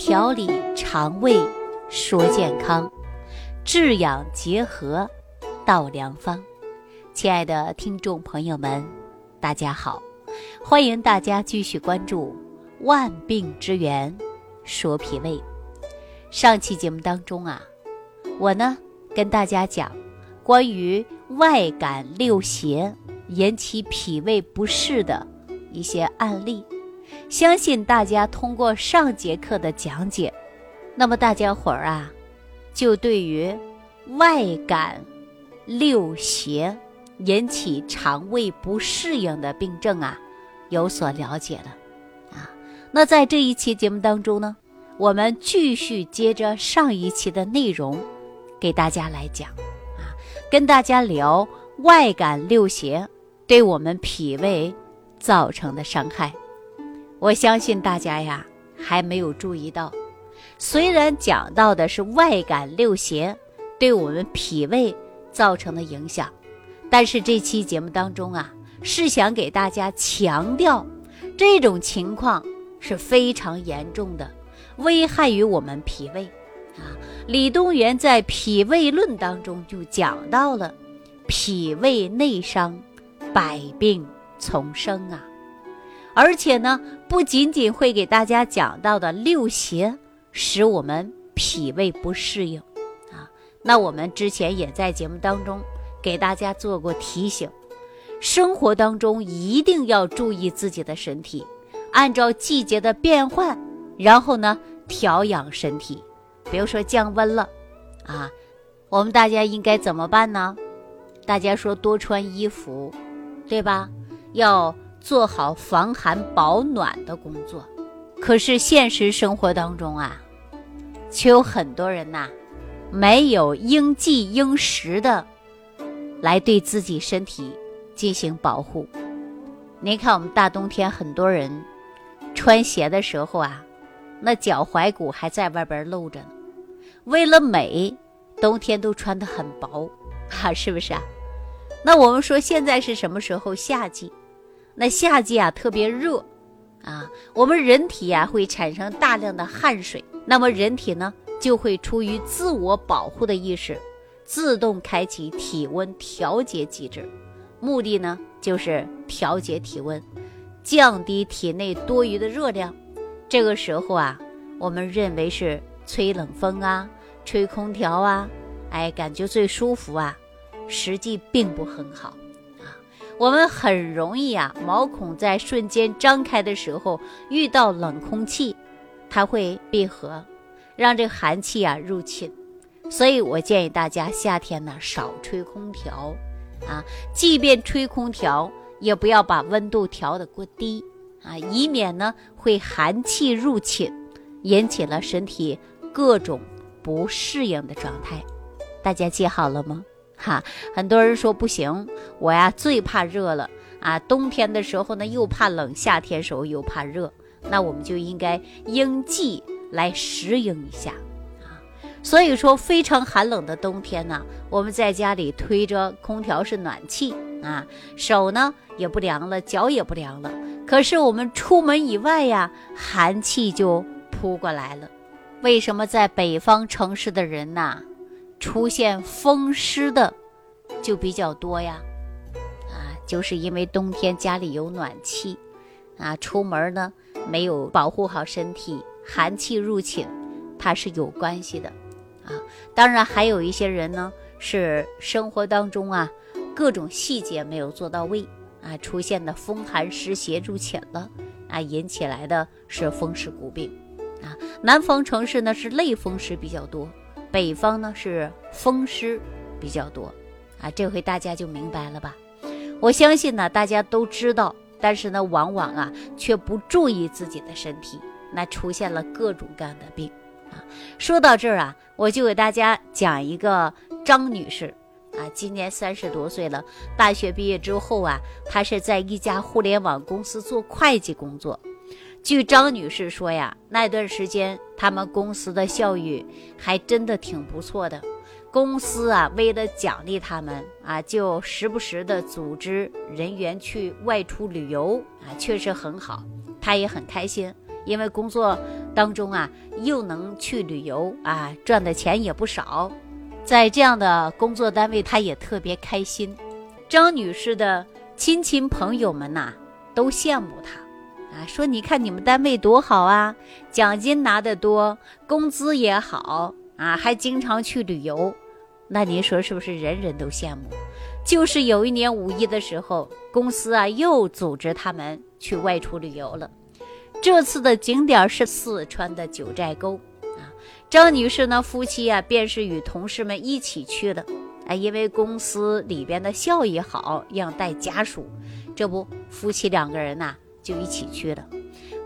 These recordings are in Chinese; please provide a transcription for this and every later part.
调理肠胃，说健康，治养结合，道良方。亲爱的听众朋友们，大家好，欢迎大家继续关注《万病之源说脾胃》。上期节目当中啊，我呢跟大家讲关于外感六邪引起脾胃不适的一些案例。相信大家通过上节课的讲解，那么大家伙儿啊，就对于外感六邪引起肠胃不适应的病症啊有所了解了啊。那在这一期节目当中呢，我们继续接着上一期的内容，给大家来讲啊，跟大家聊外感六邪对我们脾胃造成的伤害。我相信大家呀还没有注意到，虽然讲到的是外感六邪对我们脾胃造成的影响，但是这期节目当中啊是想给大家强调，这种情况是非常严重的，危害于我们脾胃啊。李东垣在《脾胃论》当中就讲到了，脾胃内伤，百病丛生啊。而且呢，不仅仅会给大家讲到的六邪使我们脾胃不适应，啊，那我们之前也在节目当中给大家做过提醒，生活当中一定要注意自己的身体，按照季节的变换，然后呢调养身体。比如说降温了，啊，我们大家应该怎么办呢？大家说多穿衣服，对吧？要。做好防寒保暖的工作，可是现实生活当中啊，却有很多人呐，没有应季应时的来对自己身体进行保护。您看，我们大冬天很多人穿鞋的时候啊，那脚踝骨还在外边露着呢。为了美，冬天都穿得很薄，啊，是不是啊？那我们说现在是什么时候？夏季。那夏季啊特别热，啊，我们人体呀会产生大量的汗水，那么人体呢就会出于自我保护的意识，自动开启体温调节机制，目的呢就是调节体温，降低体内多余的热量。这个时候啊，我们认为是吹冷风啊，吹空调啊，哎，感觉最舒服啊，实际并不很好。我们很容易啊，毛孔在瞬间张开的时候遇到冷空气，它会闭合，让这寒气啊入侵。所以我建议大家夏天呢少吹空调啊，即便吹空调，也不要把温度调得过低啊，以免呢会寒气入侵，引起了身体各种不适应的状态。大家记好了吗？哈，很多人说不行，我呀最怕热了啊！冬天的时候呢又怕冷，夏天时候又怕热，那我们就应该应季来适应一下啊。所以说，非常寒冷的冬天呢，我们在家里推着空调是暖气啊，手呢也不凉了，脚也不凉了。可是我们出门以外呀，寒气就扑过来了。为什么在北方城市的人呐？出现风湿的就比较多呀，啊，就是因为冬天家里有暖气，啊，出门呢没有保护好身体，寒气入侵，它是有关系的，啊，当然还有一些人呢是生活当中啊各种细节没有做到位，啊，出现的风寒湿邪入侵了，啊，引起来的是风湿骨病，啊，南方城市呢是类风湿比较多。北方呢是风湿比较多，啊，这回大家就明白了吧？我相信呢，大家都知道，但是呢，往往啊却不注意自己的身体，那出现了各种各样的病啊。说到这儿啊，我就给大家讲一个张女士啊，今年三十多岁了，大学毕业之后啊，她是在一家互联网公司做会计工作。据张女士说呀，那段时间他们公司的效益还真的挺不错的。公司啊，为了奖励他们啊，就时不时的组织人员去外出旅游啊，确实很好。她也很开心，因为工作当中啊，又能去旅游啊，赚的钱也不少，在这样的工作单位，她也特别开心。张女士的亲戚朋友们呐，都羡慕她，说你看你们单位多好啊，奖金拿得多，工资也好啊，还经常去旅游。那您说是不是人人都羡慕？就是有一年五一的时候，公司啊又组织他们去外出旅游了。这次的景点是四川的九寨沟啊。张女士呢，夫妻啊便是与同事们一起去的啊，因为公司里边的效益好，让带家属，这不夫妻两个人呐就一起去了。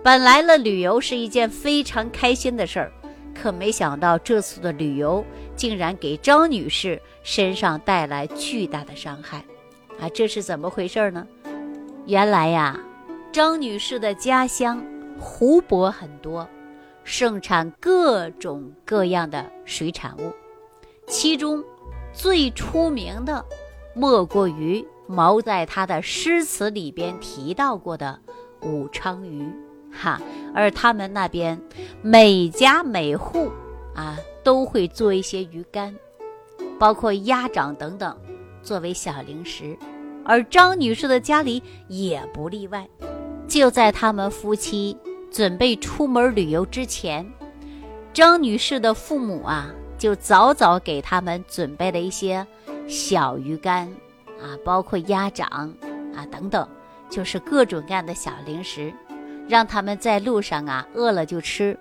本来了旅游是一件非常开心的事儿，可没想到这次的旅游竟然给张女士身上带来巨大的伤害。啊，这是怎么回事呢？原来呀，张女士的家乡。湖泊很多，盛产各种各样的水产物，其中最出名的莫过于毛在他的诗词里边提到过的武昌鱼，哈。而他们那边每家每户啊都会做一些鱼干，包括鸭掌等等作为小零食，而张女士的家里也不例外。就在他们夫妻准备出门旅游之前，张女士的父母啊，就早早给他们准备了一些小鱼干啊，包括鸭掌啊等等，就是各种各样的小零食，让他们在路上啊饿了就吃。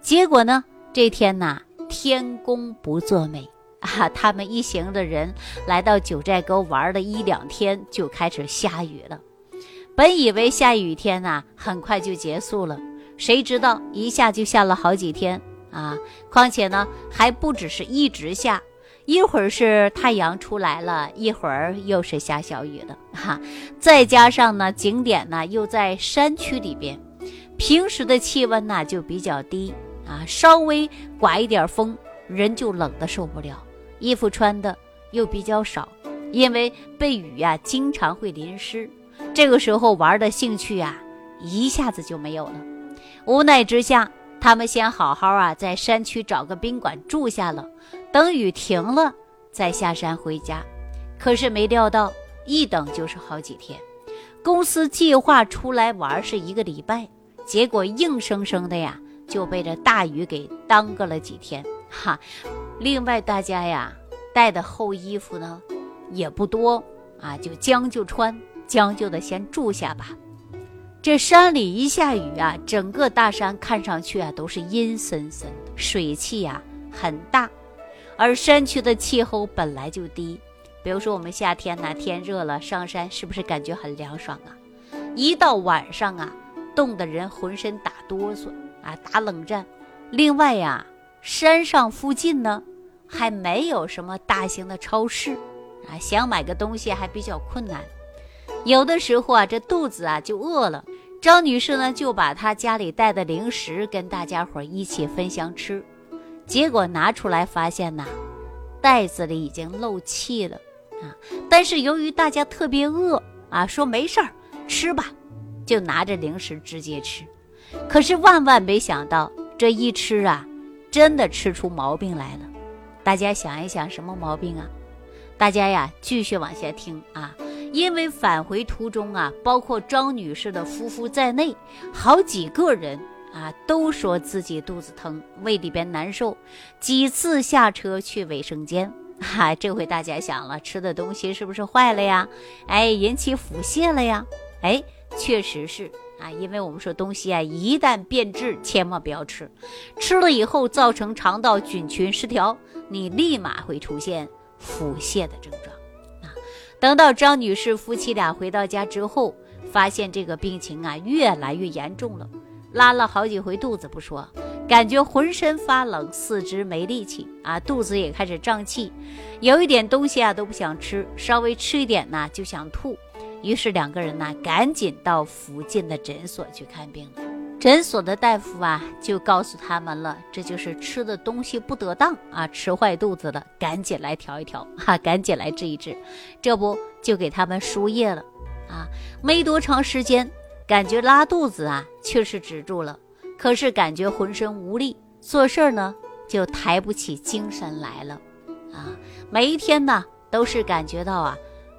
结果呢，这天呐，天公不作美啊，他们一行的人来到九寨沟玩了一两天，就开始下雨了。本以为下雨天呐，很快就结束了，谁知道一下就下了好几天啊！况且呢，还不只是一直下，一会儿是太阳出来了，一会儿又是下小雨了，哈！再加上呢，景点呢又在山区里边，平时的气温呢就比较低啊，稍微刮一点风，人就冷的受不了，衣服穿的又比较少，因为被雨呀经常会淋湿。这个时候玩的兴趣啊，一下子就没有了。无奈之下，他们先好好啊在山区找个宾馆住下了，等雨停了再下山回家。可是没料到，一等就是好几天。公司计划出来玩是一个礼拜，结果硬生生的呀就被这大雨给耽搁了几天。哈，另外大家呀带的厚衣服呢也不多啊，就将就穿。将就的先住下吧。这山里一下雨啊，整个大山看上去啊都是阴森森的，水汽呀很大。而山区的气候本来就低，比如说我们夏天呢天热了上山是不是感觉很凉爽啊？一到晚上啊，冻得人浑身打哆嗦啊，打冷战。另外呀，山上附近呢还没有什么大型的超市啊，想买个东西还比较困难。有的时候啊，这肚子啊就饿了，张女士呢就把她家里带的零食跟大家伙一起分享吃，结果拿出来发现呐，袋子里已经漏气了啊！但是由于大家特别饿啊，说没事儿吃吧，就拿着零食直接吃。可是万万没想到，这一吃啊，真的吃出毛病来了。大家想一想，什么毛病啊？大家呀，继续往下听啊。因为返回途中啊，包括张女士的夫妇在内，好几个人啊都说自己肚子疼，胃里边难受，几次下车去卫生间。哈，这回大家想了，吃的东西是不是坏了呀？哎，引起腹泻了呀？哎，确实是啊，因为我们说东西啊，一旦变质，千万不要吃，吃了以后造成肠道菌群失调，你立马会出现腹泻的症状。啊等到张女士夫妻俩回到家之后，发现这个病情啊越来越严重了，拉了好几回肚子不说，感觉浑身发冷，四肢没力气啊，肚子也开始胀气，有一点东西啊都不想吃，稍微吃一点呢就想吐，于是两个人呢赶紧到附近的诊所去看病了。诊所的大夫啊，就告诉他们了，这就是吃的东西不得当啊，吃坏肚子了，赶紧来调一调，哈，赶紧来治一治。这不就给他们输液了啊？没多长时间，感觉拉肚子啊确实止住了，可是感觉浑身无力，做事儿呢就抬不起精神来了，啊，每一天呢都是感觉到啊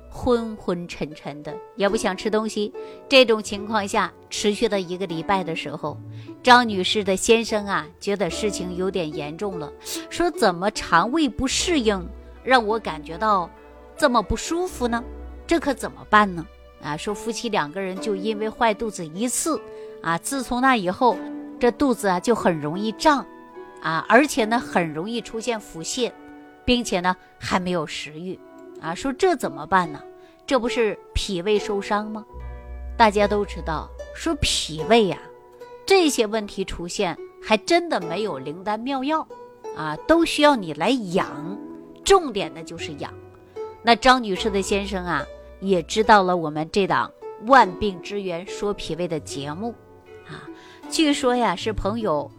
昏昏沉沉的，也不想吃东西。这种情况下持续了一个礼拜的时候，张女士的先生啊觉得事情有点严重了，说怎么肠胃不适应，让我感觉到这么不舒服呢？这可怎么办呢？啊，说夫妻两个人就因为坏肚子一次，啊，自从那以后。这肚子啊就很容易胀，啊，而且呢很容易出现腹泻，并且呢还没有食欲，啊，说这怎么办呢？这不是脾胃受伤吗？大家都知道，说脾胃呀这些问题出现，还真的没有灵丹妙药，啊，都需要你来养，重点的就是养。那张女士的先生啊也知道了我们这档万病之源说脾胃的节目。啊据说呀，是朋友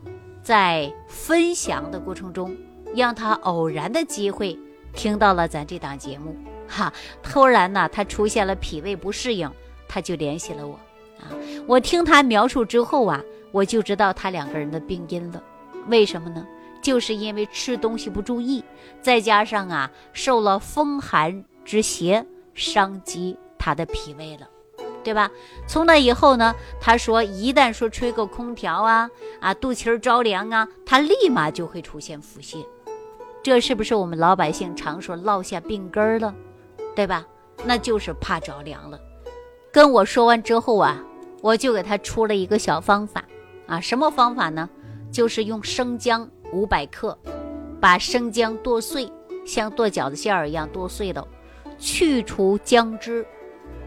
在分享的过程中，让他偶然的机会听到了咱这档节目，哈，突然呢，他出现了脾胃不适应，他就联系了我，啊，我听他描述之后啊，我就知道他两个人的病因了，为什么呢？就是因为吃东西不注意，再加上啊，受了风寒之邪，伤及他的脾胃了。对吧？从那以后呢，他说一旦说吹个空调啊啊，肚脐儿着凉啊，他立马就会出现腹泻。这是不是我们老百姓常说落下病根儿了？对吧？那就是怕着凉了。跟我说完之后啊，我就给他出了一个小方法啊，什么方法呢？就是用生姜五百克，把生姜剁碎，像剁饺子馅儿一样剁碎了，去除姜汁。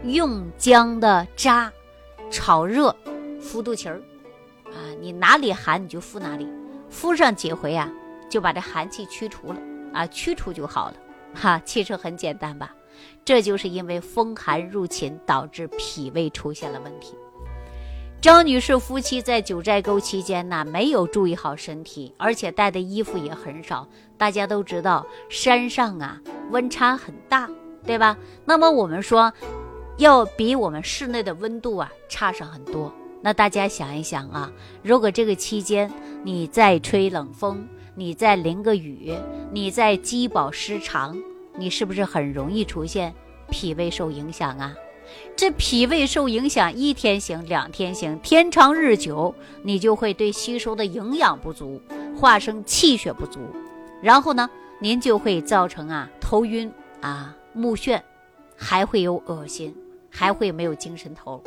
用姜的渣炒热，敷肚脐儿，啊，你哪里寒你就敷哪里，敷上几回啊，就把这寒气驱除了啊，驱除就好了，哈，其实很简单吧？这就是因为风寒入侵导致脾胃出现了问题。张女士夫妻在九寨沟期间呢，没有注意好身体，而且带的衣服也很少。大家都知道，山上啊温差很大，对吧？那么我们说。要比我们室内的温度啊差上很多。那大家想一想啊，如果这个期间你再吹冷风，你再淋个雨，你再饥饱失常，你是不是很容易出现脾胃受影响啊？这脾胃受影响一天行两天行，天长日久，你就会对吸收的营养不足，化生气血不足，然后呢，您就会造成啊头晕啊目眩，还会有恶心。还会没有精神头，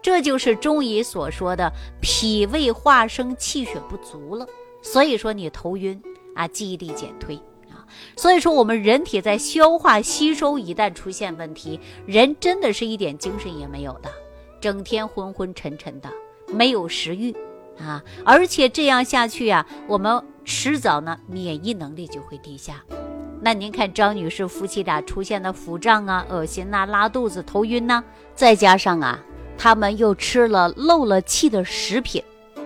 这就是中医所说的脾胃化生气血不足了。所以说你头晕啊，记忆力减退啊。所以说我们人体在消化吸收一旦出现问题，人真的是一点精神也没有的，整天昏昏沉沉的，没有食欲啊。而且这样下去呀，我们迟早呢免疫能力就会低下。那您看张女士夫妻俩出现的腹胀啊、恶心呐、拉肚子、头晕呐，再加上啊，他们又吃了漏了气的食品，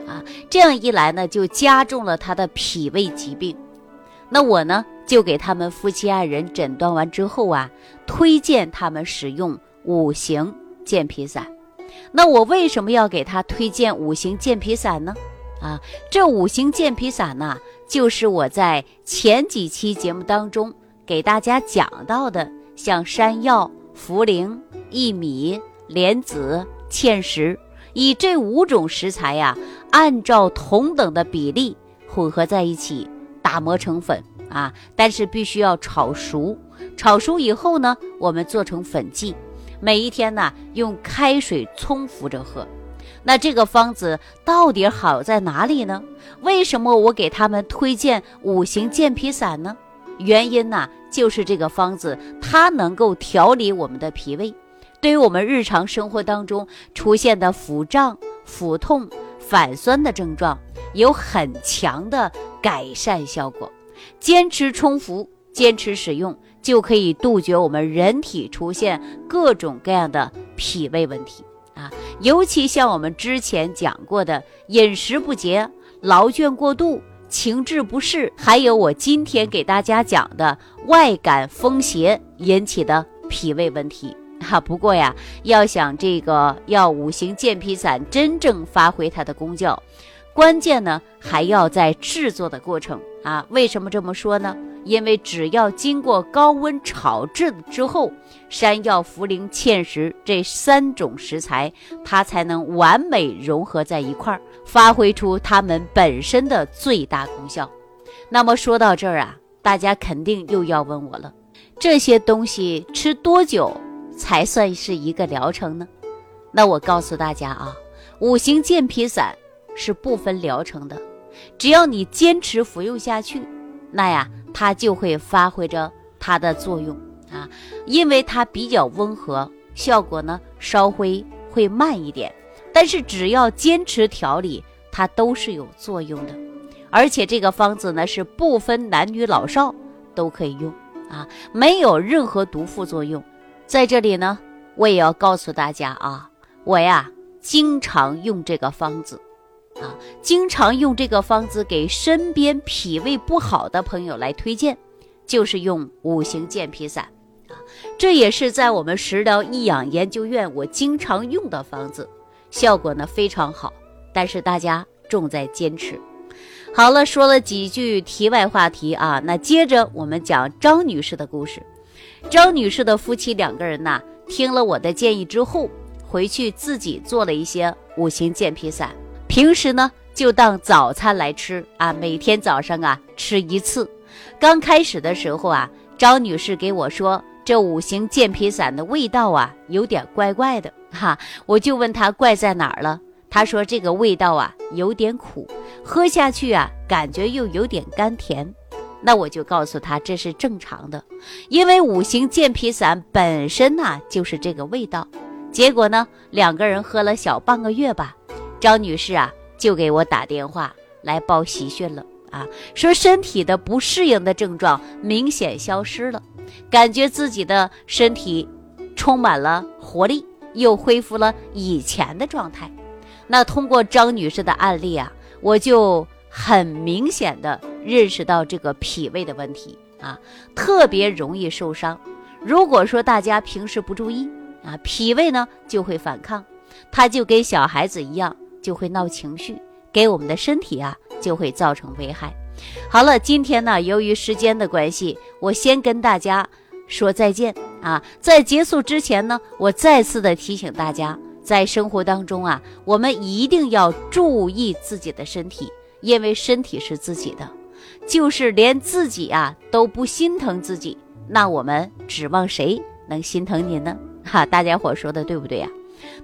啊，这样一来呢，就加重了他的脾胃疾病。那我呢，就给他们夫妻二人诊断完之后啊，推荐他们使用五行健脾散。那我为什么要给他推荐五行健脾散呢？啊，这五行健脾散呢？就是我在前几期节目当中给大家讲到的，像山药、茯苓、薏米、莲子、芡实，以这五种食材呀，按照同等的比例混合在一起，打磨成粉啊。但是必须要炒熟，炒熟以后呢，我们做成粉剂，每一天呢用开水冲服着喝。那这个方子到底好在哪里呢？为什么我给他们推荐五行健脾散呢？原因呢，就是这个方子它能够调理我们的脾胃，对于我们日常生活当中出现的腹胀、腹痛、反酸的症状有很强的改善效果。坚持冲服，坚持使用，就可以杜绝我们人体出现各种各样的脾胃问题。啊，尤其像我们之前讲过的饮食不节、劳倦过度、情志不适，还有我今天给大家讲的外感风邪引起的脾胃问题。哈，不过呀，要想这个要五行健脾散真正发挥它的功效，关键呢还要在制作的过程啊。为什么这么说呢？因为只要经过高温炒制之后，山药、茯苓、芡实这三种食材，它才能完美融合在一块儿，发挥出它们本身的最大功效。那么说到这儿啊，大家肯定又要问我了：这些东西吃多久才算是一个疗程呢？那我告诉大家啊，五行健脾散是不分疗程的，只要你坚持服用下去，那呀。它就会发挥着它的作用啊，因为它比较温和，效果呢稍微会慢一点，但是只要坚持调理，它都是有作用的。而且这个方子呢是不分男女老少都可以用啊，没有任何毒副作用。在这里呢，我也要告诉大家啊，我呀经常用这个方子。啊，经常用这个方子给身边脾胃不好的朋友来推荐，就是用五行健脾散啊。这也是在我们食疗益养研究院我经常用的方子，效果呢非常好。但是大家重在坚持。好了，说了几句题外话题啊，那接着我们讲张女士的故事。张女士的夫妻两个人呐，听了我的建议之后，回去自己做了一些五行健脾散。平时呢，就当早餐来吃啊，每天早上啊吃一次。刚开始的时候啊，张女士给我说，这五行健脾散的味道啊有点怪怪的 哈。我就问她怪在哪儿了，她说这个味道啊有点苦，喝下去啊感觉又有点甘甜。那我就告诉她这是正常的，因为五行健脾散本身呐就是这个味道。结果呢，两个人喝了小半个月吧。张女士啊，就给我打电话来报喜讯了啊，说身体的不适应的症状明显消失了，感觉自己的身体充满了活力，又恢复了以前的状态。那通过张女士的案例啊，我就很明显的认识到这个脾胃的问题啊，特别容易受伤。如果说大家平时不注意啊，脾胃呢就会反抗，它就跟小孩子一样。就会闹情绪，给我们的身体啊就会造成危害。好了，今天呢，由于时间的关系，我先跟大家说再见啊。在结束之前呢，我再次的提醒大家，在生活当中啊，我们一定要注意自己的身体，因为身体是自己的，就是连自己啊都不心疼自己，那我们指望谁能心疼您呢？哈，大家伙说的对不对呀？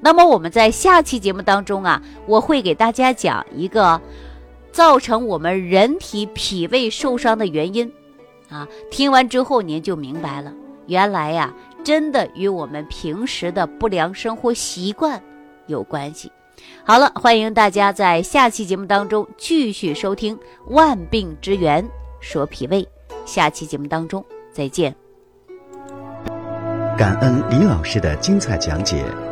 那么我们在下期节目当中啊，我会给大家讲一个造成我们人体脾胃受伤的原因啊。听完之后您就明白了，原来呀，真的与我们平时的不良生活习惯有关系。好了，欢迎大家在下期节目当中继续收听《万病之源说脾胃》，下期节目当中再见。感恩李老师的精彩讲解。